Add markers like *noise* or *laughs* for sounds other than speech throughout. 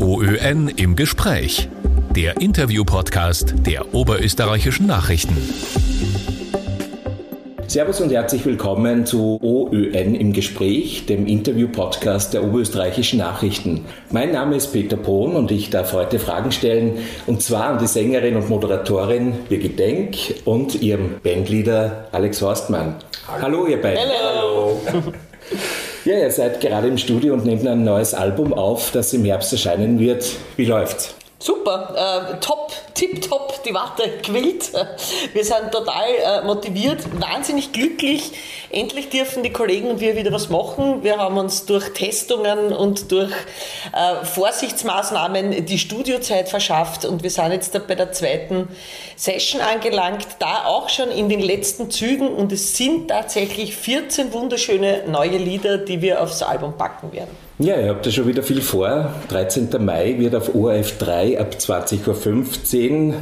OÖN im Gespräch. Der Interview-Podcast der Oberösterreichischen Nachrichten. Servus und herzlich willkommen zu OÖN im Gespräch, dem Interview-Podcast der Oberösterreichischen Nachrichten. Mein Name ist Peter Pohn und ich darf heute Fragen stellen, und zwar an die Sängerin und Moderatorin Birgit Denk und ihrem Bandleader Alex Horstmann. Hallo, Hallo ihr beiden. Hallo. *laughs* Ja, ihr seid gerade im Studio und nehmt ein neues Album auf, das im Herbst erscheinen wird. Wie läuft's? Super, äh, top, tipptopp, die Warte quillt. Wir sind total äh, motiviert, wahnsinnig glücklich. Endlich dürfen die Kollegen und wir wieder was machen. Wir haben uns durch Testungen und durch äh, Vorsichtsmaßnahmen die Studiozeit verschafft und wir sind jetzt bei der zweiten Session angelangt, da auch schon in den letzten Zügen und es sind tatsächlich 14 wunderschöne neue Lieder, die wir aufs Album packen werden. Ja, ihr habt ja schon wieder viel vor. 13. Mai wird auf ORF 3 ab 20.15 Uhr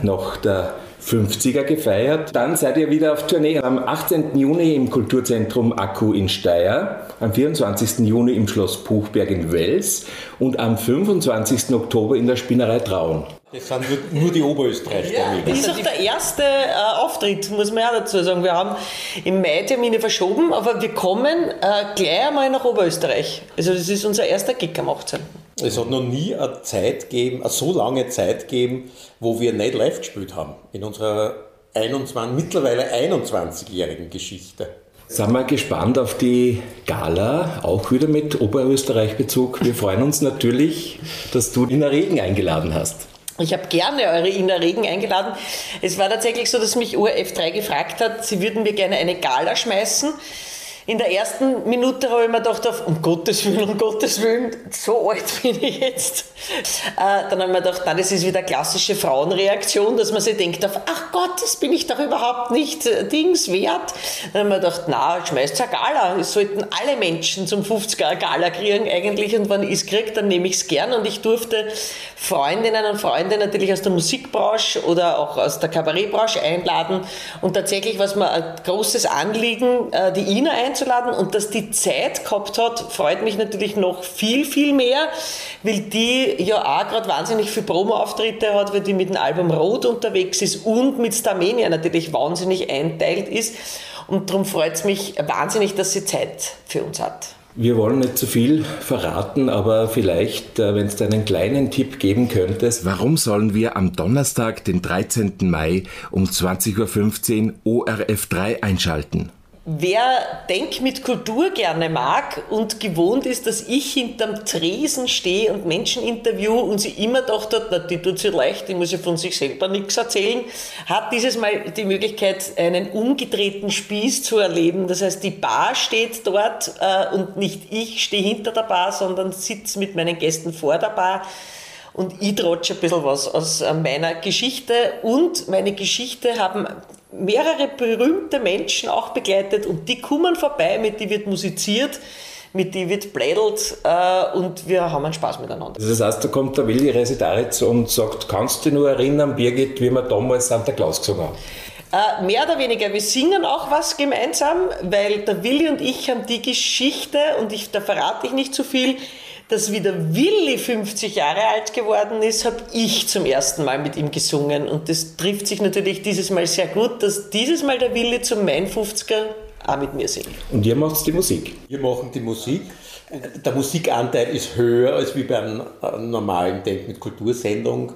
noch der 50er gefeiert. Dann seid ihr wieder auf Tournee. Am 18. Juni im Kulturzentrum Akku in Steyr, am 24. Juni im Schloss Buchberg in Wels und am 25. Oktober in der Spinnerei Traun. Das sind nur die Oberösterreicher. Ja, das ist auch der erste äh, Auftritt, muss man ja dazu sagen. Wir haben im Mai Termine verschoben, aber wir kommen äh, gleich einmal nach Oberösterreich. Also das ist unser erster Gig am 18. Es hat noch nie eine Zeit gegeben, eine so lange Zeit gegeben, wo wir nicht live gespielt haben. In unserer 21, mittlerweile 21-jährigen Geschichte. Sind wir gespannt auf die Gala, auch wieder mit Oberösterreich-Bezug. Wir freuen uns natürlich, dass du in der Regen eingeladen hast. Ich habe gerne eure Inner Regen eingeladen. Es war tatsächlich so, dass mich ORF3 gefragt hat, sie würden mir gerne eine Gala schmeißen. In der ersten Minute habe ich mir gedacht, auf, um Gottes Willen, um Gottes Willen, so alt bin ich jetzt. Äh, dann habe ich mir gedacht, nein, das ist wieder klassische Frauenreaktion, dass man sich denkt, auf, ach Gott, das bin ich doch überhaupt nicht äh, Dings wert. Dann habe ich mir gedacht, na, schmeißt eine Gala. Es sollten alle Menschen zum 50er Gala kriegen eigentlich und wenn ich es kriege, dann nehme ich es gern. Und ich durfte Freundinnen und Freunde natürlich aus der Musikbranche oder auch aus der Kabarettbranche einladen. Und tatsächlich, was mir ein großes Anliegen, äh, die Ina ein einzuladen und dass die Zeit gehabt hat, freut mich natürlich noch viel, viel mehr, weil die ja auch gerade wahnsinnig viele Promo-Auftritte hat, weil die mit dem Album Rot unterwegs ist und mit Starmania natürlich wahnsinnig einteilt ist. Und darum freut es mich wahnsinnig, dass sie Zeit für uns hat. Wir wollen nicht zu viel verraten, aber vielleicht, äh, wenn es einen kleinen Tipp geben könntest. Warum sollen wir am Donnerstag, den 13. Mai um 20.15 Uhr ORF 3 einschalten? Wer Denk mit Kultur gerne mag und gewohnt ist, dass ich hinterm Tresen stehe und Menschen interview und sie immer gedacht hat, na, die tut sich leicht, die muss ja von sich selber nichts erzählen, hat dieses Mal die Möglichkeit, einen umgedrehten Spieß zu erleben. Das heißt, die Bar steht dort äh, und nicht ich stehe hinter der Bar, sondern sitze mit meinen Gästen vor der Bar und ich trotsche ein bisschen was aus äh, meiner Geschichte und meine Geschichte haben mehrere berühmte Menschen auch begleitet und die kommen vorbei, mit die wird musiziert, mit die wird blädelt äh, und wir haben einen Spaß miteinander. Das heißt, da kommt der Willi Residaritz und sagt, kannst du dich nur erinnern, Birgit, wie wir damals Santa Claus gesungen haben? Äh, mehr oder weniger, wir singen auch was gemeinsam, weil der Willi und ich haben die Geschichte, und ich, da verrate ich nicht zu viel, dass wie der Willi 50 Jahre alt geworden ist, habe ich zum ersten Mal mit ihm gesungen. Und das trifft sich natürlich dieses Mal sehr gut, dass dieses Mal der Willi zum Mein 50er auch mit mir singt. Und ihr macht die Musik? Wir machen die Musik. Der Musikanteil ist höher als wie bei einer normalen Denk mit Kultursendung,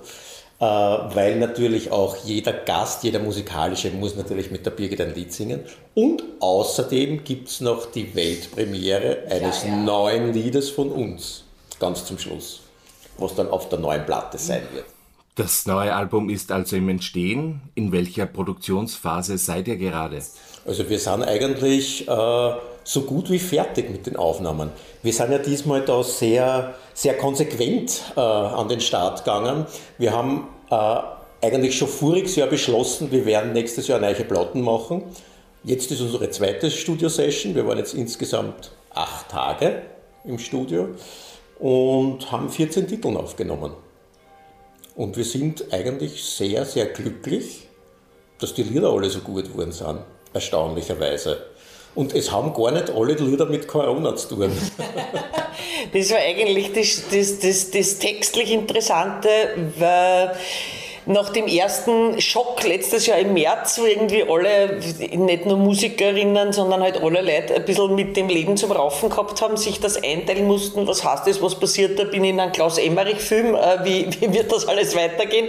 äh, weil natürlich auch jeder Gast, jeder musikalische muss natürlich mit der Birgit ein Lied singen. Und außerdem gibt es noch die Weltpremiere eines ja, ja. neuen Liedes von uns ganz zum Schluss, was dann auf der neuen Platte sein wird. Das neue Album ist also im Entstehen. In welcher Produktionsphase seid ihr gerade? Also wir sind eigentlich äh, so gut wie fertig mit den Aufnahmen. Wir sind ja diesmal da sehr, sehr konsequent äh, an den Start gegangen. Wir haben äh, eigentlich schon voriges Jahr beschlossen, wir werden nächstes Jahr neue Platten machen. Jetzt ist unsere zweite Studio-Session. Wir waren jetzt insgesamt acht Tage im Studio und haben 14 Titel aufgenommen. Und wir sind eigentlich sehr, sehr glücklich, dass die Lieder alle so gut geworden sind, erstaunlicherweise. und es haben gar nicht alle Lieder mit Corona zu tun. *laughs* das war eigentlich das, das, das, das textlich Interessante, weil nach dem ersten Schock letztes Jahr im März, wo irgendwie alle, nicht nur Musikerinnen, sondern halt alle Leute ein bisschen mit dem Leben zum Raufen gehabt haben, sich das einteilen mussten, was heißt das, was passiert, da bin ich in einem Klaus-Emmerich-Film, äh, wie, *laughs* wie wird das alles weitergehen?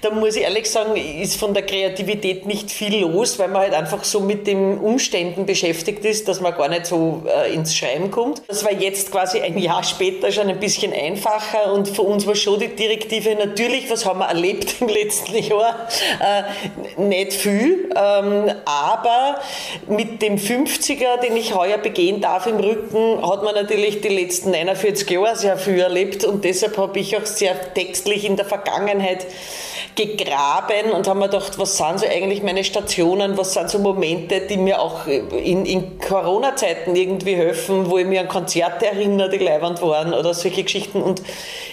Da muss ich ehrlich sagen, ist von der Kreativität nicht viel los, weil man halt einfach so mit den Umständen beschäftigt ist, dass man gar nicht so äh, ins Schreiben kommt. Das war jetzt quasi ein Jahr später schon ein bisschen einfacher und für uns war schon die Direktive natürlich, was haben wir erlebt im letzten Jahr äh, nicht viel, ähm, aber mit dem 50er, den ich heuer begehen darf im Rücken, hat man natürlich die letzten 49 Jahre sehr viel erlebt und deshalb habe ich auch sehr textlich in der Vergangenheit gegraben und haben mir gedacht, was sind so eigentlich meine Stationen, was sind so Momente, die mir auch in, in Corona-Zeiten irgendwie helfen, wo ich mir an Konzerte erinnere, die leibend waren oder solche Geschichten. Und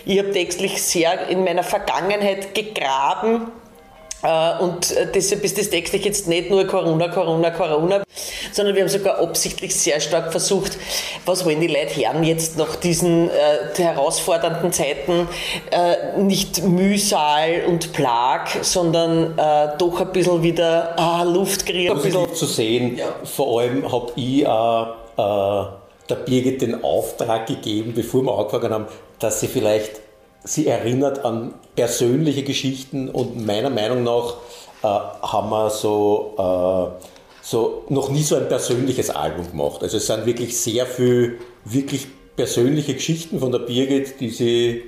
ich habe textlich sehr in meiner Vergangenheit gegraben äh, und deshalb ist das textlich jetzt nicht nur Corona, Corona, Corona, sondern wir haben sogar absichtlich sehr stark versucht, was wollen die Leute hören jetzt nach diesen äh, herausfordernden Zeiten, äh, nicht Mühsal und Plag, sondern äh, doch ein bisschen wieder ah, Luft kriegen. Positiv zu sehen, ja. vor allem habe ich äh, der Birgit den Auftrag gegeben, bevor wir angefangen haben, dass sie vielleicht sie erinnert an persönliche Geschichten und meiner Meinung nach äh, haben wir so, äh, so noch nie so ein persönliches Album gemacht. Also es sind wirklich sehr viele wirklich persönliche Geschichten von der Birgit, die sie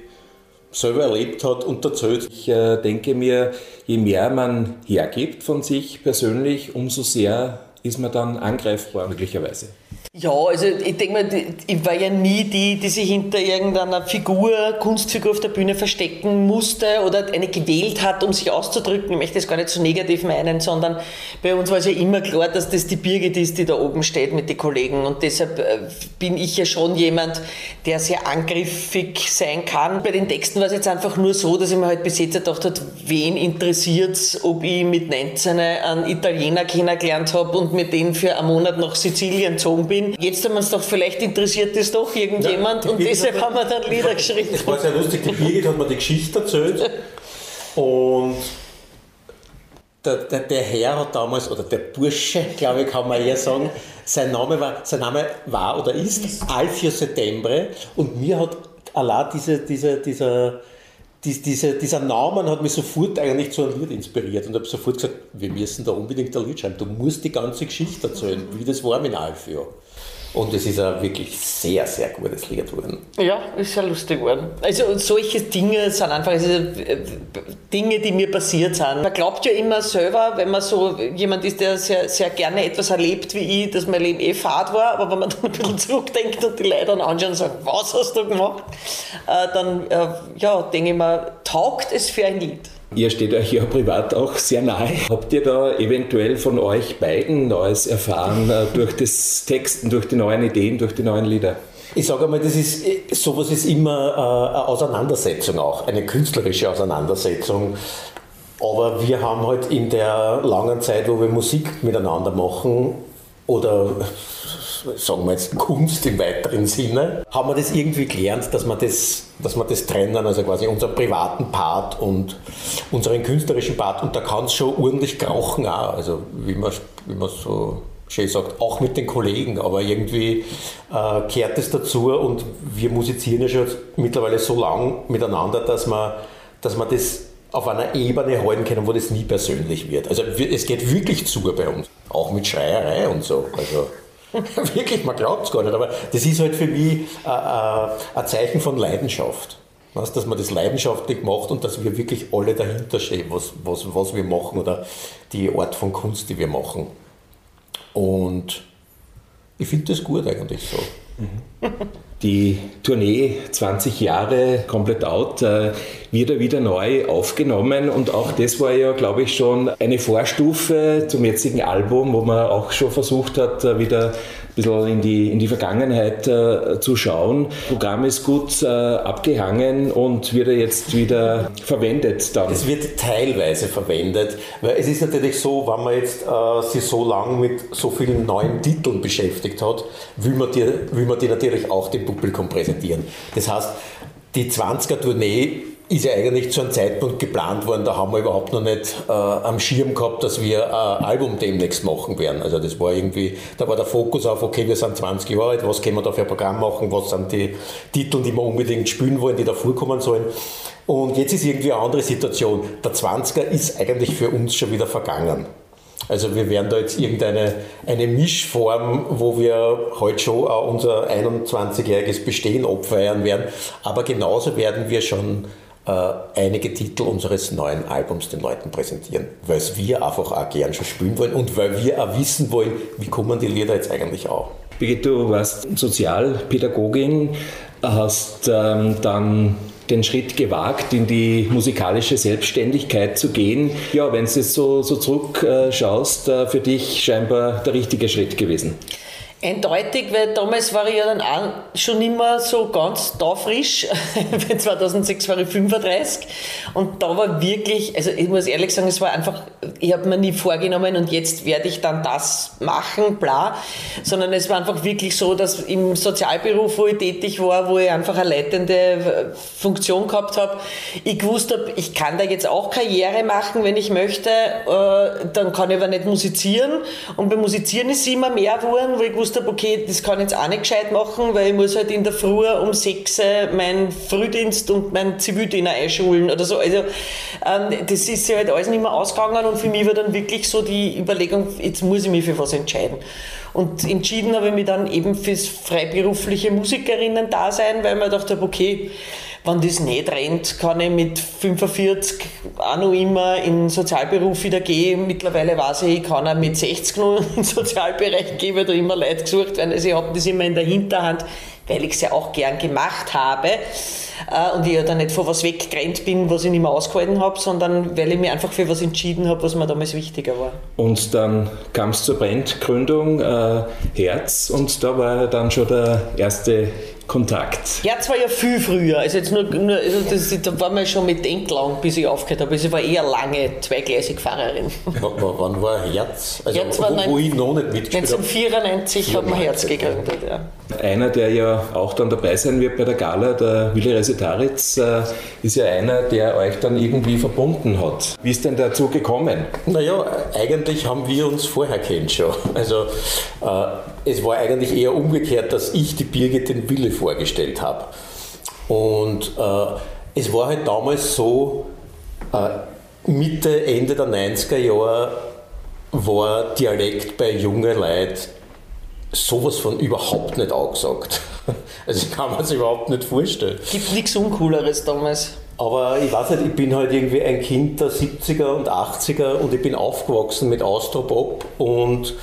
selber erlebt hat und erzählt. Ich äh, denke mir, je mehr man hergibt von sich persönlich, umso sehr ist man dann angreifbar möglicherweise. Ja, also ich denke mal, ich war ja nie die, die sich hinter irgendeiner Figur, Kunstfigur auf der Bühne verstecken musste oder eine gewählt hat, um sich auszudrücken. Ich möchte das gar nicht so negativ meinen, sondern bei uns war es ja immer klar, dass das die Birgit ist, die da oben steht mit den Kollegen. Und deshalb äh, bin ich ja schon jemand, der sehr angriffig sein kann. Bei den Texten war es jetzt einfach nur so, dass ich mir halt bis jetzt gedacht habe, wen interessiert es, ob ich mit 19 einen Italiener kennengelernt habe und mit denen für einen Monat nach Sizilien gezogen bin bin. Jetzt haben wir uns doch, vielleicht interessiert das doch irgendjemand ja, und deshalb haben wir dann Lieder geschrieben. Es war sehr lustig, die Birgit hat mir die Geschichte erzählt und der, der, der, Herr hat damals, oder der Bursche, glaube ich, kann man eher sagen, sein Name war, sein Name war oder ist Alfio Settembre und mir hat allein diese, diese, dieser, diese, dieser Name hat mich sofort eigentlich zu einem Lied inspiriert und habe sofort gesagt, wir müssen da unbedingt ein Lied schreiben. Du musst die ganze Geschichte erzählen, wie das war mit Alfio. Und es ist ein wirklich sehr, sehr gutes Lied geworden. Ja, ist sehr lustig geworden. Also solche Dinge sind einfach also, Dinge, die mir passiert sind. Man glaubt ja immer selber, wenn man so jemand ist, der sehr, sehr gerne etwas erlebt wie ich, dass mein Leben eh fad war, aber wenn man *laughs* dann ein bisschen zurückdenkt und die Leute dann anschauen und sagen, was hast du gemacht, äh, dann äh, ja, denke ich mir, taugt es für ein Lied. Ihr steht euch ja privat auch sehr nahe. Habt ihr da eventuell von euch beiden Neues erfahren äh, durch das Texten, durch die neuen Ideen, durch die neuen Lieder? Ich sage einmal, das ist, sowas ist immer äh, eine Auseinandersetzung auch, eine künstlerische Auseinandersetzung. Aber wir haben halt in der langen Zeit, wo wir Musik miteinander machen, oder sagen wir jetzt Kunst im weiteren Sinne, haben wir das irgendwie gelernt, dass wir das, dass wir das trennen, also quasi unseren privaten Part und unseren künstlerischen Part. Und da kann es schon ordentlich krauchen auch, also wie man, wie man so schön sagt, auch mit den Kollegen, aber irgendwie äh, kehrt es dazu und wir musizieren ja schon mittlerweile so lang miteinander, dass man, dass man das auf einer Ebene halten können, wo das nie persönlich wird. Also es geht wirklich zu bei uns, auch mit Schreierei und so. Also *laughs* Wirklich, man glaubt es gar nicht, aber das ist halt für mich äh, äh, ein Zeichen von Leidenschaft. Was, dass man das leidenschaftlich macht und dass wir wirklich alle dahinter stehen, was, was, was wir machen oder die Art von Kunst, die wir machen. Und ich finde das gut eigentlich so. Die Tournee 20 Jahre komplett out. Äh, wird er wieder neu aufgenommen und auch das war ja, glaube ich, schon eine Vorstufe zum jetzigen Album, wo man auch schon versucht hat, wieder bisschen in die, in die Vergangenheit äh, zu schauen. Das Programm ist gut äh, abgehangen und wird jetzt wieder verwendet dann. Es wird teilweise verwendet, weil es ist natürlich so, wenn man jetzt äh, sich so lange mit so vielen neuen Titeln beschäftigt hat, will man die, will man die natürlich auch dem Publikum präsentieren. Das heißt, die 20er-Tournee ist ja eigentlich zu einem Zeitpunkt geplant worden, da haben wir überhaupt noch nicht äh, am Schirm gehabt, dass wir ein Album demnächst machen werden. Also das war irgendwie, da war der Fokus auf, okay, wir sind 20 Jahre alt, was können wir da für ein Programm machen, was sind die Titel, die wir unbedingt spielen wollen, die da vorkommen sollen. Und jetzt ist irgendwie eine andere Situation. Der 20er ist eigentlich für uns schon wieder vergangen. Also wir werden da jetzt irgendeine eine Mischform, wo wir heute schon unser 21-jähriges Bestehen abfeiern werden. Aber genauso werden wir schon einige Titel unseres neuen Albums den Leuten präsentieren, weil wir einfach auch gern schon spielen wollen und weil wir auch wissen wollen, wie kommen die Lieder jetzt eigentlich auch. Birgit, du warst Sozialpädagogin, hast ähm, dann den Schritt gewagt, in die musikalische Selbstständigkeit zu gehen. Ja, wenn du jetzt so, so zurückschaust, äh, für dich scheinbar der richtige Schritt gewesen. Eindeutig, weil damals war ich ja dann auch schon immer so ganz da frisch. *laughs* 2006 war ich 35 und da war wirklich, also ich muss ehrlich sagen, es war einfach, ich habe mir nie vorgenommen und jetzt werde ich dann das machen, bla, sondern es war einfach wirklich so, dass im Sozialberuf, wo ich tätig war, wo ich einfach eine leitende Funktion gehabt habe, ich gewusst habe, ich kann da jetzt auch Karriere machen, wenn ich möchte, äh, dann kann ich aber nicht musizieren. Und beim Musizieren ist es immer mehr geworden, wo ich gewusst gewusst habe, okay, das kann ich jetzt auch nicht gescheit machen, weil ich muss halt in der Früh um 6 meinen Frühdienst und meinen Zivildiener einschulen oder so. Also ähm, das ist ja halt alles nicht mehr ausgegangen und für mich war dann wirklich so die Überlegung, jetzt muss ich mich für was entscheiden. Und entschieden habe ich mich dann eben fürs freiberufliche Musikerinnen-Dasein, weil man dachte, okay, wenn das nicht rennt, kann ich mit 45 auch noch immer in den Sozialberuf wieder gehen. Mittlerweile weiß ich, ich kann auch mit 60 noch in den Sozialbereich gehen, weil da immer Leute gesucht werden. Also ich habe das immer in der Hinterhand, weil ich es ja auch gern gemacht habe. Äh, und ich ja dann nicht vor was weggerannt bin, was ich nicht mehr ausgehalten habe, sondern weil ich mich einfach für was entschieden habe, was mir damals wichtiger war. Und dann kam es zur Bandgründung äh, Herz und da war dann schon der erste Kontakt? Ja, zwar ja viel früher. Also jetzt nur, nur also das, da war man schon mit Denklang, bis ich aufgehört habe. Also ich war eher lange zweigleisig Fahrerin. wann war Herz? Also Herz war wo, wo ich noch nicht mitgespielt habe. 1994 hat man Herz gegründet, ja. Einer, der ja auch dann dabei sein wird bei der Gala, der Willi Resetaritz, äh, ist ja einer, der euch dann irgendwie verbunden hat. Wie ist denn dazu gekommen? Naja, eigentlich haben wir uns vorher kennt schon. Also äh, es war eigentlich eher umgekehrt, dass ich die Birgit den Willi vorgestellt habe. Und äh, es war halt damals so, äh, Mitte, Ende der 90er Jahre war Dialekt bei jungen Leuten sowas von überhaupt nicht angesagt. *laughs* Also ich kann mir das überhaupt nicht vorstellen. Gibt nichts Uncooleres damals. Aber ich weiß nicht, ich bin halt irgendwie ein Kind der 70er und 80er und ich bin aufgewachsen mit Austropop und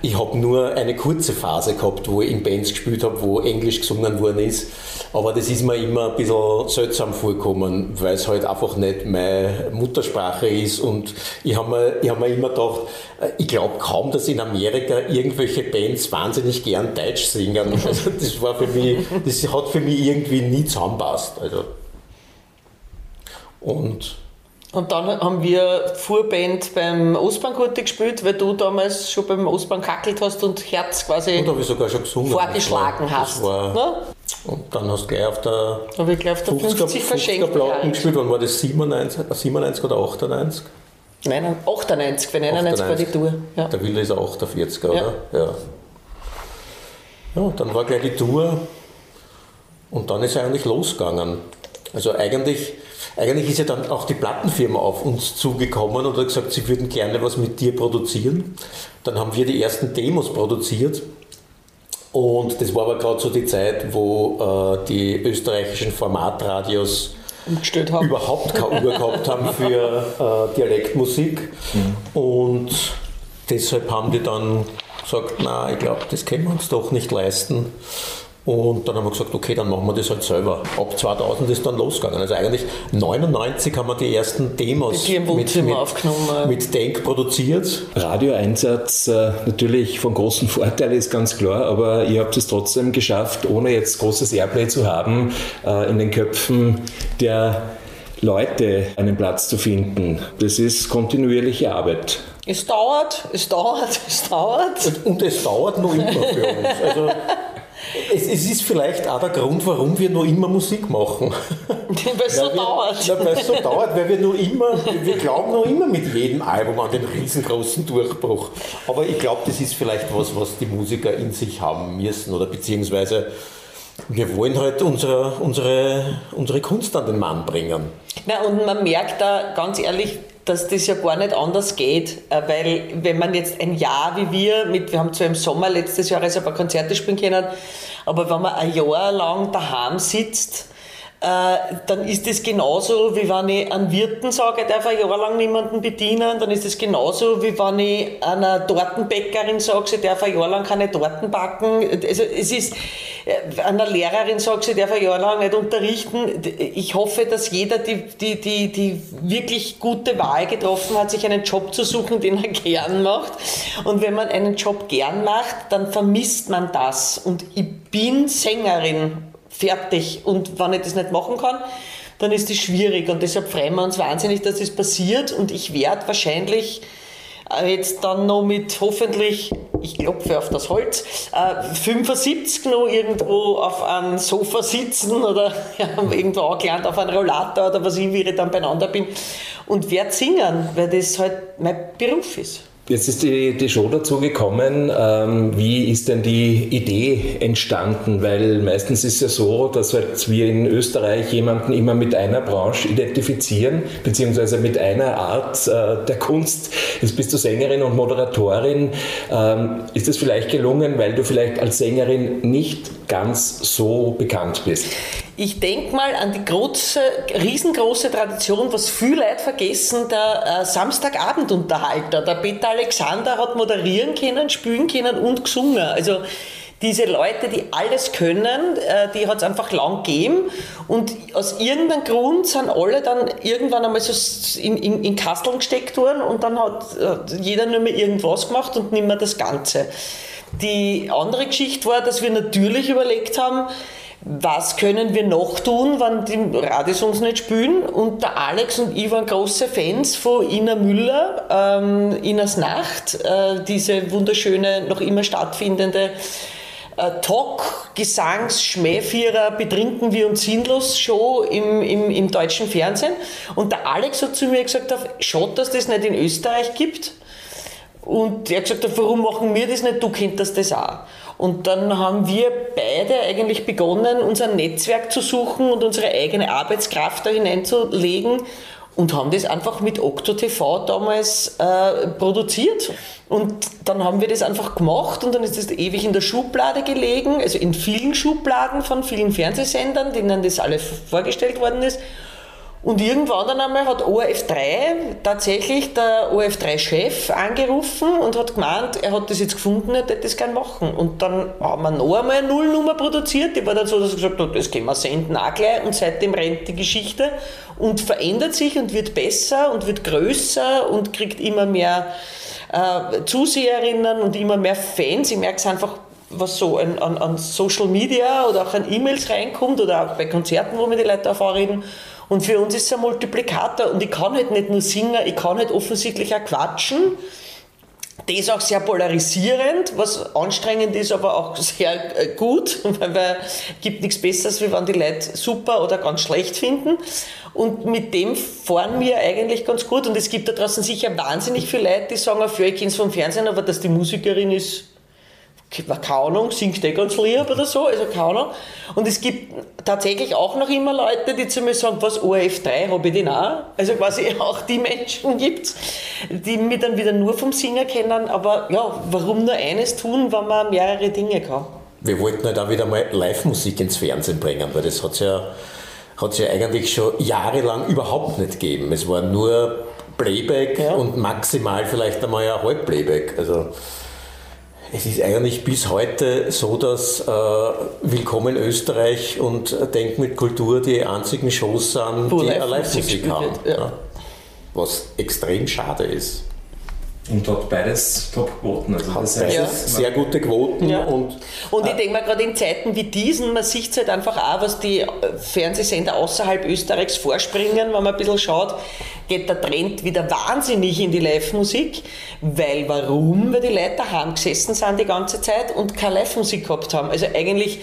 ich habe nur eine kurze Phase gehabt, wo ich in Bands gespielt habe, wo Englisch gesungen worden ist. Aber das ist mir immer ein bisschen seltsam vorgekommen, weil es halt einfach nicht meine Muttersprache ist. Und ich habe mir, hab mir immer gedacht, ich glaube kaum, dass in Amerika irgendwelche Bands wahnsinnig gern Deutsch singen. *laughs* Also das war für mich, das hat für mich irgendwie nie zusammenpasst. Also. Und und dann haben wir Fuhrband beim Ostbahnkurte gespielt, weil du damals schon beim Ostbahn kackelt hast und Herz quasi und ich sogar schon gesungen. vorgeschlagen das war, hast. Das war, ne? Und dann hast du gleich auf der, Hab ich gleich auf der 50, 50 verschenkt. Platten gespielt. Wann war das? 97, 97 oder 98? Nein, 98, weil 99 war die Tour. Ja. Der Wille ist ein 48er, oder? Ja. ja. Ja, dann war gleich die Tour und dann ist er eigentlich losgegangen. Also eigentlich eigentlich ist ja dann auch die Plattenfirma auf uns zugekommen und hat gesagt, sie würden gerne was mit dir produzieren. Dann haben wir die ersten Demos produziert. Und das war aber gerade so die Zeit, wo äh, die österreichischen Formatradios überhaupt keine Uhr *laughs* gehabt haben für äh, Dialektmusik. Mhm. Und deshalb haben die dann gesagt, na, ich glaube, das können wir uns doch nicht leisten. Und dann haben wir gesagt, okay, dann machen wir das halt selber. Ab 2000 ist dann losgegangen. Also eigentlich 99 haben wir die ersten Demos die mit, mit, aufgenommen. mit Denk produziert. Radioeinsatz äh, natürlich von großen Vorteil ist ganz klar, aber ihr habt es trotzdem geschafft, ohne jetzt großes Airplay zu haben, äh, in den Köpfen der Leute einen Platz zu finden. Das ist kontinuierliche Arbeit. Es dauert, es dauert, es dauert. Und, und es dauert noch immer für uns. Also, es, es, ist vielleicht auch der Grund, warum wir noch immer Musik machen. *laughs* Weil es so wir, dauert. Weil es so dauert, weil wir nur immer, wir glauben noch immer mit jedem Album an den riesengroßen Durchbruch. Aber ich glaube, das ist vielleicht was, was die Musiker in sich haben müssen oder beziehungsweise wir wollen halt unsere, unsere, unsere Kunst an den Mann bringen. Na, und man merkt da ganz ehrlich, dass das ja gar nicht anders geht, äh, weil wenn man jetzt ein Jahr wie wir, mit, wir haben zwar im Sommer letztes Jahr ein paar Konzerte spielen können, aber wenn man ein Jahr lang daheim sitzt, äh, dann ist es genauso, wie wenn ich einen Wirten sage, darf ein Jahr lang niemanden bedienen, dann ist es genauso, wie wenn ich einer Tortenbäckerin sage, sie darf ein Jahr lang keine Torten backen. Also es ist, äh, einer Lehrerin sage, sie darf ein Jahr lang nicht unterrichten. Ich hoffe, dass jeder die, die, die, die wirklich gute Wahl getroffen hat, sich einen Job zu suchen, den er *laughs* gern macht. Und wenn man einen Job gern macht, dann vermisst man das. Und ich bin Sängerin fertig. Und wenn ich das nicht machen kann, dann ist das schwierig. Und deshalb freuen wir uns wahnsinnig, dass das passiert. Und ich werde wahrscheinlich äh, jetzt dann noch mit hoffentlich, ich klopfe auf das Holz, 75 äh, noch irgendwo auf einem Sofa sitzen oder *laughs* ja, irgendwo angelernt auf einem Rollator oder was ich, wie ich dann beieinander bin und werde singen, weil das halt mein Beruf ist. Jetzt ist die, die Show dazu gekommen. Ähm, wie ist denn die Idee entstanden? Weil meistens ist ja so, dass halt wir in Österreich jemanden immer mit einer Branche identifizieren, beziehungsweise mit einer Art äh, der Kunst. Jetzt bist du Sängerin und Moderatorin. Ähm, ist es vielleicht gelungen, weil du vielleicht als Sängerin nicht ganz so bekannt bist? Ich denke mal an die große, riesengroße Tradition, was viele Leute vergessen, der äh, Samstagabendunterhalter. Der Peter Alexander hat moderieren können, spielen können und gesungen. Also diese Leute, die alles können, äh, die hat es einfach lang gegeben und aus irgendeinem Grund sind alle dann irgendwann einmal so in, in, in Kasteln gesteckt worden und dann hat äh, jeder nur mehr irgendwas gemacht und nicht mehr das Ganze. Die andere Geschichte war, dass wir natürlich überlegt haben, was können wir noch tun, wenn die Radios uns nicht spielen? Und der Alex und ich waren große Fans von Ina Müller, ähm, Inas Nacht, äh, diese wunderschöne, noch immer stattfindende äh, Talk, Gesangs, Schmähvierer, Betrinken wir uns sinnlos Show im, im, im deutschen Fernsehen. Und der Alex hat zu mir gesagt, schaut, dass das nicht in Österreich gibt. Und er hat gesagt, warum machen wir das nicht, du könntest das auch. Und dann haben wir beide eigentlich begonnen, unser Netzwerk zu suchen und unsere eigene Arbeitskraft da hineinzulegen und haben das einfach mit Okto TV damals äh, produziert. Und dann haben wir das einfach gemacht und dann ist das ewig in der Schublade gelegen, also in vielen Schubladen von vielen Fernsehsendern, denen das alles vorgestellt worden ist. Und irgendwann dann einmal hat ORF3 tatsächlich der ORF3-Chef angerufen und hat gemeint, er hat das jetzt gefunden, er hätte das gerne machen. Und dann haben wir noch einmal eine Nullnummer produziert. Die war dann so, dass er gesagt hat, das können wir senden auch gleich. Und seitdem rennt die Geschichte und verändert sich und wird besser und wird größer und kriegt immer mehr äh, Zuseherinnen und immer mehr Fans. Ich merke es einfach was so an, an, an, Social Media oder auch an E-Mails reinkommt oder auch bei Konzerten, wo mir die Leute davor reden. Und für uns ist es ein Multiplikator. Und ich kann halt nicht nur singen, ich kann halt offensichtlich auch quatschen. Das ist auch sehr polarisierend, was anstrengend ist, aber auch sehr äh, gut, *laughs* weil es gibt nichts Besseres, wie wenn die Leute super oder ganz schlecht finden. Und mit dem fahren wir eigentlich ganz gut. Und es gibt da draußen sicher wahnsinnig viele Leute, die sagen, auf, ja, ich kenne es vom Fernsehen, aber dass die Musikerin ist, keine Ahnung, singt eh ganz lieb oder so, also keine Ahnung. Und es gibt tatsächlich auch noch immer Leute, die zu mir sagen, was, ORF3, habe ich den auch? Also quasi *laughs* auch die Menschen gibt es, die mich dann wieder nur vom Singen kennen, aber ja, warum nur eines tun, wenn man mehrere Dinge kann? Wir wollten halt auch wieder mal Live-Musik ins Fernsehen bringen, weil das hat es ja, hat's ja eigentlich schon jahrelang überhaupt nicht gegeben. Es war nur Playback ja. und maximal vielleicht einmal ein Halbplayback. Also Es ist eigentlich bis heute so, dass äh, Willkommen Österreich und Denk mit Kultur die einzigen Shows sind, Wo die eine Live-Musik Musik haben. Ja. Was extrem schade ist. Und hat beides Top-Quoten. Also Hat das beides heißt, sehr gute Quoten Ja. und Und ich denke mal, gerade in Zeiten wie diesen, man sieht es halt einfach auch, was die äh, Fernsehsender außerhalb Österreichs vorspringen, wenn man ein bisschen schaut, geht der Trend wieder wahnsinnig in die Live-Musik. Weil warum? Weil die Leute daheim gesessen sind die ganze Zeit und keine Live-Musik gehabt haben. Also eigentlich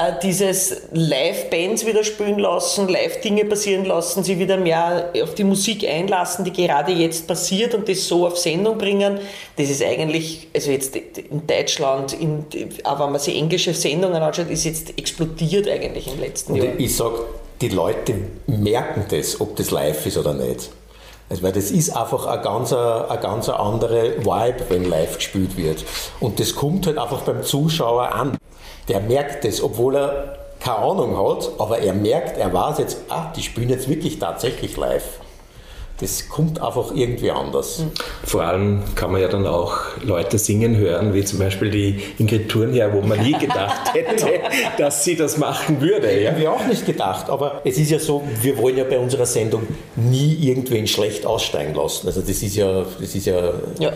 äh, dieses Live-Bands wieder spielen lassen, Live-Dinge passieren lassen, sie wieder mehr auf die Musik einlassen, die gerade jetzt passiert und das so auf Sendung bringen, das ist eigentlich, also jetzt in Deutschland, in, aber wenn man sich englische Sendungen anschaut, ist jetzt explodiert eigentlich im letzten Jahr. ich sage, die Leute merken das, ob das live ist oder nicht. Also, weil das ist einfach eine ganz, eine ganz andere Vibe, wenn live gespielt wird. Und das kommt halt einfach beim Zuschauer an. Der merkt das, obwohl er keine Ahnung hat, aber er merkt, er weiß jetzt, ah, die spielen jetzt wirklich tatsächlich live. Das kommt einfach irgendwie anders. Vor allem kann man ja dann auch Leute singen hören, wie zum Beispiel die Ingrid Thurnherr, wo man nie *laughs* gedacht hätte, dass sie das machen würde. Ja? Haben wir auch nicht gedacht, aber es ist ja so, wir wollen ja bei unserer Sendung nie irgendwen schlecht aussteigen lassen. Also das ist ja, das ist ja, Ja.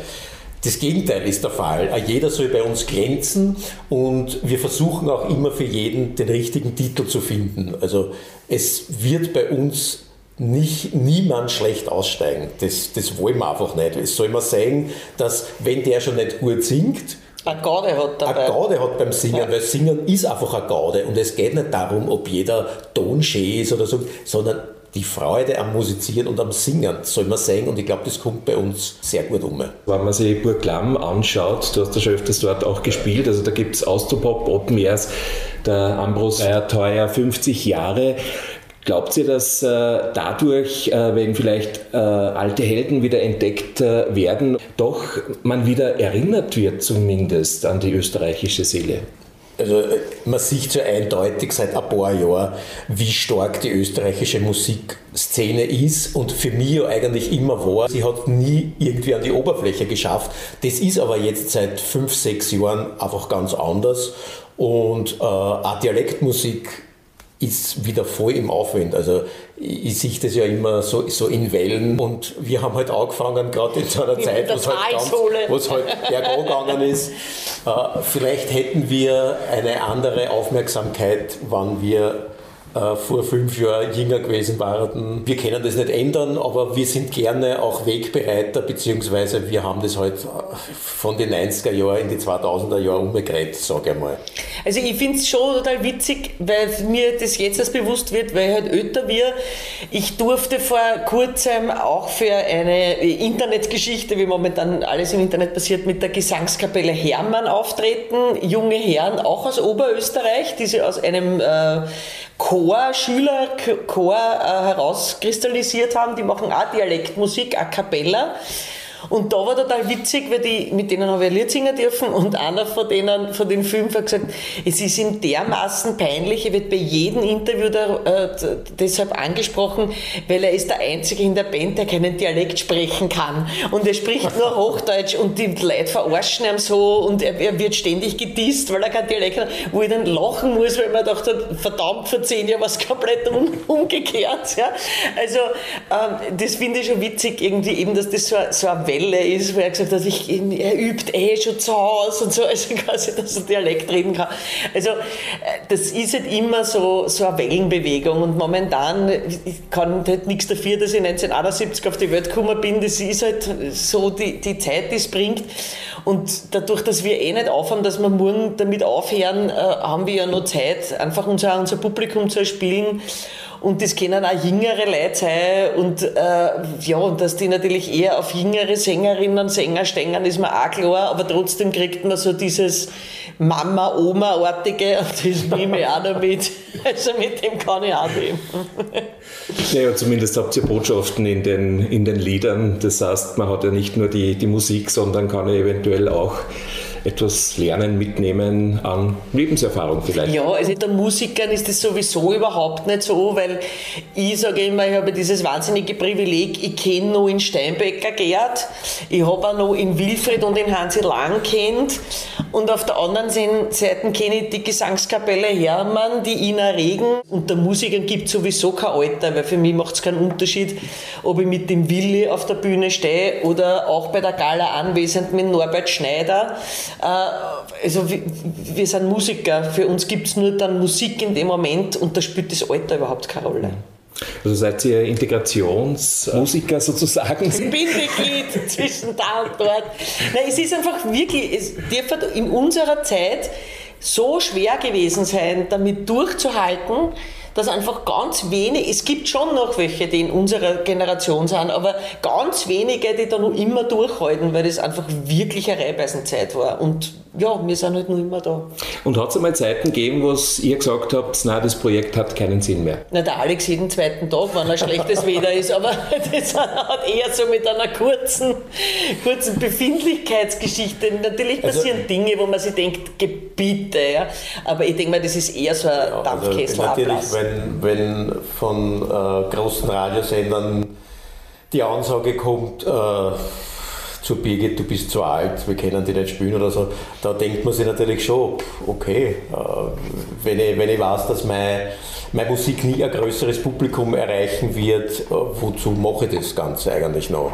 Das Gegenteil ist der Fall. Jeder soll bei uns glänzen und wir versuchen auch immer für jeden den richtigen Titel zu finden. Also es wird bei uns nicht, niemand schlecht aussteigen. Das, das wollen wir einfach nicht. Es soll man sagen, dass wenn der schon nicht gut singt, Eine Garde hat dabei. eine Gaude hat beim Singen, Ja. weil Singen ist einfach eine Gaude und es geht nicht darum, ob jeder Ton schön ist oder so, sondern die Freude am Musizieren und am Singen soll man sagen und ich glaube, das kommt bei uns sehr gut um. Wenn man sich Burg Lamm anschaut, du hast ja schon öfters dort auch gespielt, also da gibt es Austropop, Open Airs, der Ambros Teuer 50 Jahre. Glaubt ihr, dass äh, dadurch, äh, wenn vielleicht äh, alte Helden wieder entdeckt äh, werden, doch man wieder erinnert wird zumindest an die österreichische Seele? Also man sieht ja eindeutig seit ein paar Jahren, wie stark die österreichische Musikszene ist und für mich ja eigentlich immer war. Sie hat nie irgendwie an die Oberfläche geschafft. Das ist aber jetzt seit fünf, sechs Jahren einfach ganz anders und äh, auch Dialektmusik ist wieder voll im Aufwind. Also ich, sehe das ja immer so, so in Wellen und wir haben halt angefangen, gerade in so einer *laughs* Zeit, wo es halt, ganz, Talsohle. wo es halt bergab gegangen ist. Äh, vielleicht hätten wir eine andere Aufmerksamkeit, wann wir äh, vor fünf Jahren jünger gewesen waren. Wir können das nicht ändern, aber wir sind gerne auch Wegbereiter, beziehungsweise wir haben das halt von den 90er Jahren in die 2000er Jahre umgedreht, sage ich mal. Also ich finde es schon total witzig, weil mir das jetzt erst bewusst wird, weil ich halt älter wir. Ich durfte vor kurzem auch für eine Internetgeschichte, wie momentan alles im Internet passiert, mit der Gesangskapelle Hermann auftreten. Junge Herren, auch aus Oberösterreich, die sie aus einem äh, Chor, Schülerchor äh, herauskristallisiert haben. Die machen auch Dialektmusik, a cappella. Und da war total witzig, weil die, mit denen habe ich ein Lied singen dürfen und einer von denen, von den fünf hat gesagt, es ist ihm dermaßen peinlich, er wird bei jedem Interview da, äh, deshalb angesprochen, weil er ist der Einzige in der Band, der keinen Dialekt sprechen kann. Und er spricht nur *laughs* Hochdeutsch und die Leute verarschen ihn so und er, er wird ständig gedisst, weil er keinen Dialekt hat, wo ich dann lachen muss, weil man dachte, verdammt, vor zehn Jahren war es komplett um, umgekehrt. Ja? Also ähm, das finde ich schon witzig, irgendwie eben, dass das so, so eine Welle ist, wo er gesagt hat, ich, er übt eh schon zu Hause und so, also *laughs* quasi, dass er Dialekt reden kann. Also äh, das ist halt immer so, so eine Wellenbewegung und momentan, ich kann halt nichts dafür, dass ich 1971 auf die Welt gekommen bin, das ist halt so die, die Zeit, die es bringt. Und dadurch, dass wir eh nicht aufhören, dass wir morgen damit aufhören, äh, haben wir ja noch Zeit, einfach unser, unser Publikum zu erspielen. Und das können auch jüngere Leute sein. Und äh, ja, und dass die natürlich eher auf jüngere Sängerinnen und Sänger stehen, ist mir auch klar. Aber trotzdem kriegt man so dieses Mama-Oma-artige und das nehme ich auch noch mit. *laughs* Also mit dem kann ich auch leben. Naja, zumindest habt ihr Botschaften in den, in den Liedern. Das heißt, man hat ja nicht nur die, die Musik, sondern kann ja eventuell auch etwas lernen, mitnehmen an Lebenserfahrung vielleicht. Ja, also der Musikern ist das sowieso überhaupt nicht so, weil ich sage immer, ich habe dieses wahnsinnige Privileg, ich kenne noch in Steinbecker Gerd, ich habe auch noch in Wilfried und in Hansi Lang kennt Und auf der anderen Seite kenne ich die Gesangskapelle Hermann, die Ina Regen. Unter Musikern gibt es sowieso kein Alter, weil für mich macht es keinen Unterschied, ob ich mit dem Willi auf der Bühne stehe oder auch bei der Gala anwesend mit Norbert Schneider. Äh, also wir sind Musiker. Für uns gibt es nur dann Musik in dem Moment und da spielt das Alter überhaupt keine Rolle. Also seid ihr Integrationsmusiker sozusagen? Bindeglied *laughs* zwischen da und dort. Nein, es ist einfach wirklich, es dürfte in unserer Zeit so schwer gewesen sein, damit durchzuhalten, dass einfach ganz wenig, es gibt schon noch welche, die in unserer Generation sind, aber ganz wenige, die da noch immer durchhalten, weil das einfach wirklich eine Reibeisenszeit war. Und ja, wir sind halt noch immer da. Und hat es einmal Zeiten gegeben, wo ihr gesagt habt, na, das Projekt hat keinen Sinn mehr? Na, der Alex jeden zweiten Tag, wenn ein schlechtes *laughs* Wetter ist, aber *laughs* das hat eher so mit einer kurzen, kurzen Befindlichkeitsgeschichte. Natürlich also passieren also, Dinge, wo man sich denkt, Gebiete, ja. aber ich denke mal, das ist eher so ein ja, Dampfkessel. Also natürlich, wenn, wenn von äh, großen Radiosendern die Ansage kommt, äh, zu Birgit, du bist zu alt, wir können die nicht spielen oder so, da denkt man sich natürlich schon, okay, äh, wenn ich, wenn ich weiß, dass mein, meine Musik nie ein größeres Publikum erreichen wird, äh, wozu mache ich das Ganze eigentlich noch?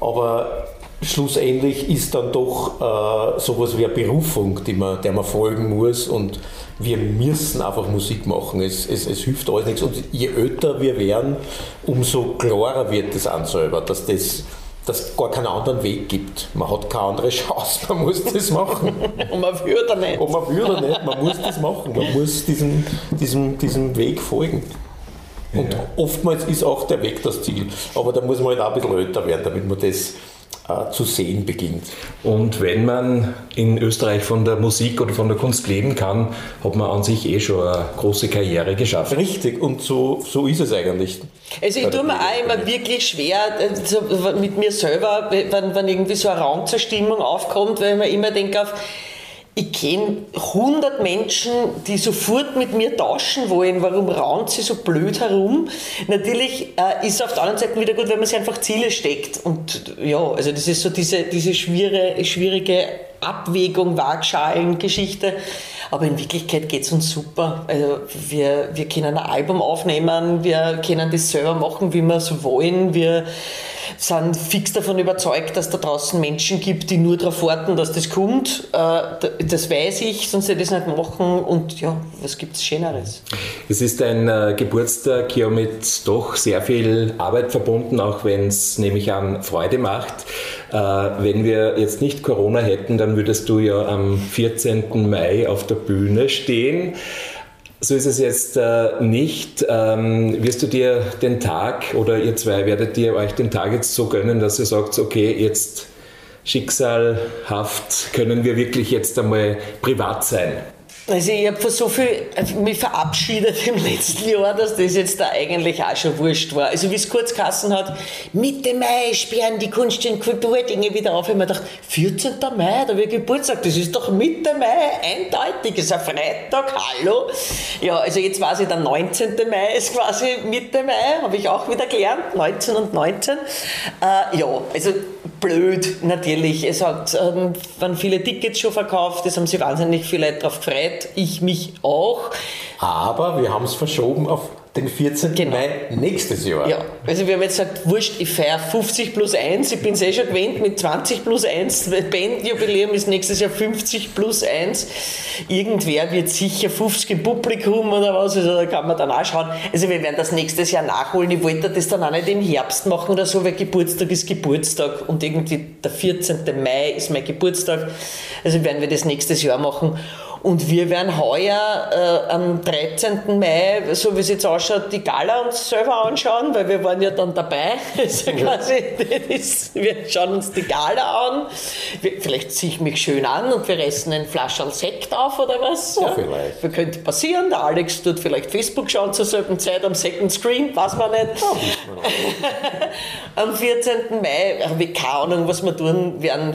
Aber schlussendlich ist dann doch äh, sowas wie eine Berufung, die man, der man folgen muss und wir müssen einfach Musik machen. Es, es, es hilft alles nichts. Und je älter wir werden, umso klarer wird das an selber, dass das dass es gar keinen anderen Weg gibt. Man hat keine andere Chance, *laughs* man muss das machen. Und man würde nicht. Und man würde nicht, man muss das machen, man muss diesem, diesem, diesem Weg folgen. Und ja. oftmals ist auch der Weg das Ziel. Aber da muss man halt auch ein bisschen älter werden, damit man das zu sehen beginnt. Und wenn man in Österreich von der Musik oder von der Kunst leben kann, hat man an sich eh schon eine große Karriere geschafft. Richtig, und so, so ist es eigentlich. Also ich tue mir auch immer wirklich schwer also mit mir selber, wenn, wenn irgendwie so eine Raumzerstimmung aufkommt, weil ich mir immer denke, auf, ich kenne 100 Menschen, die sofort mit mir tauschen wollen. Warum raunt sie so blöd herum? Natürlich äh, ist es auf der anderen Seite wieder gut, wenn man sich einfach Ziele steckt. Und ja, also das ist so diese, diese schwierige, schwierige Abwägung, Waagschalengeschichte. Aber in Wirklichkeit geht es uns super. Also wir, wir können ein Album aufnehmen, wir können das selber machen, wie wir es wollen. Wir sind fix davon überzeugt, dass da draußen Menschen gibt, die nur darauf warten, dass das kommt. Äh, das weiß ich, sonst hätte ich das nicht machen. Und ja, was gibt es Schöneres? Es ist ein äh, Geburtstag hier mit doch sehr viel Arbeit verbunden, auch wenn es nämlich an Freude macht. Äh, wenn wir jetzt nicht Corona hätten, dann würdest du ja am 14. Mai auf der Bühne stehen. So ist es jetzt äh, nicht. Ähm, wirst du dir den Tag oder ihr zwei werdet ihr euch den Tag jetzt so gönnen, dass ihr sagt, okay, jetzt schicksalhaft können wir wirklich jetzt einmal privat sein? Also ich habe so viel mich verabschiedet im letzten Jahr, dass das jetzt da eigentlich auch schon wurscht war. Also wie es kurz Kassen hat, Mitte Mai sperren die Kunst- und Kulturdinge wieder auf. Ich habe mir gedacht, 14. Mai, da wird Geburtstag, das ist doch Mitte Mai, eindeutig, ist ein Freitag, hallo. Ja, also jetzt weiß ich, der 19. Mai ist quasi Mitte Mai, habe ich auch wieder gelernt, 19 und 19. Äh, ja, also blöd natürlich. Es hat, ähm, waren viele Tickets schon verkauft, es haben sich wahnsinnig viele Leute darauf gefreut, ich mich auch. Aber wir haben es verschoben auf den 14. Genau. Mai nächstes Jahr. Ja, also wir haben jetzt gesagt, wurscht, ich feiere 50 plus 1, ich bin es eh schon gewöhnt mit 20 plus 1, Bandjubiläum ist nächstes Jahr 50 plus 1. Irgendwer wird sicher 50 im Publikum oder was, also da kann man dann auch schauen. Also wir werden das nächstes Jahr nachholen. Ich wollte das dann auch nicht im Herbst machen oder so, weil Geburtstag ist Geburtstag und irgendwie der 14. Mai ist mein Geburtstag. Also werden wir das nächstes Jahr machen. Und wir werden heuer äh, am 13. Mai, so wie es jetzt ausschaut, die Gala uns selber anschauen, weil wir waren ja dann dabei. *laughs* Also quasi, ist, wir schauen uns die Gala an. Wir, vielleicht ziehe ich mich schön an und wir essen ein Flascherl Sekt auf oder was. Ja. vielleicht. Das könnte passieren. Der Alex tut vielleicht Facebook schauen zur selben Zeit am Second Screen, weiß man nicht. *laughs* Am 14. Mai habe ich keine Ahnung, was wir tun werden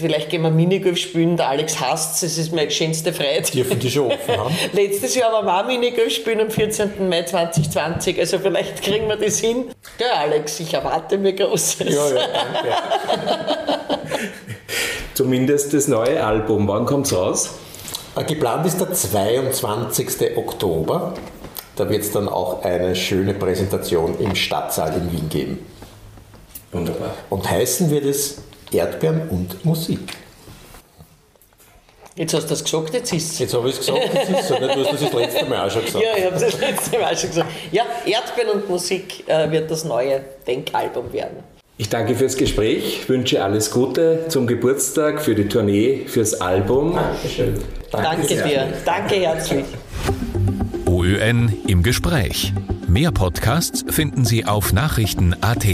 vielleicht gehen wir Minigolf spielen, der Alex hasst es, ist meine schönste Freude. Dürfen die schon offen haben? *laughs* Letztes Jahr waren wir auch Minigolf spielen am 14. Mai 2020, also vielleicht kriegen wir das hin. Ja, Alex, ich erwarte mir Großes. Ja, ja, danke. *laughs* zumindest das neue Album. Wann kommt es raus? Äh, geplant ist der 22. Oktober. Da wird es dann auch eine schöne Präsentation im Stadtsaal in Wien geben. Wunderbar. Und heißen wird es Erdbeeren und Musik. Jetzt hast du das gesagt, jetzt ist es. Jetzt habe ich es gesagt, das ist so. Du hast das das letzte Mal auch schon gesagt. Ja, ich habe das letzte Mal schon gesagt. Ja, Erdbeeren und Musik äh, wird das neue Denkalbum werden. Ich danke fürs Gespräch, wünsche alles Gute zum Geburtstag, für die Tournee, fürs Album. Dankeschön. Danke, sehr. dir. Danke herzlich. OÖN im Gespräch. Mehr Podcasts finden Sie auf Nachrichten.at.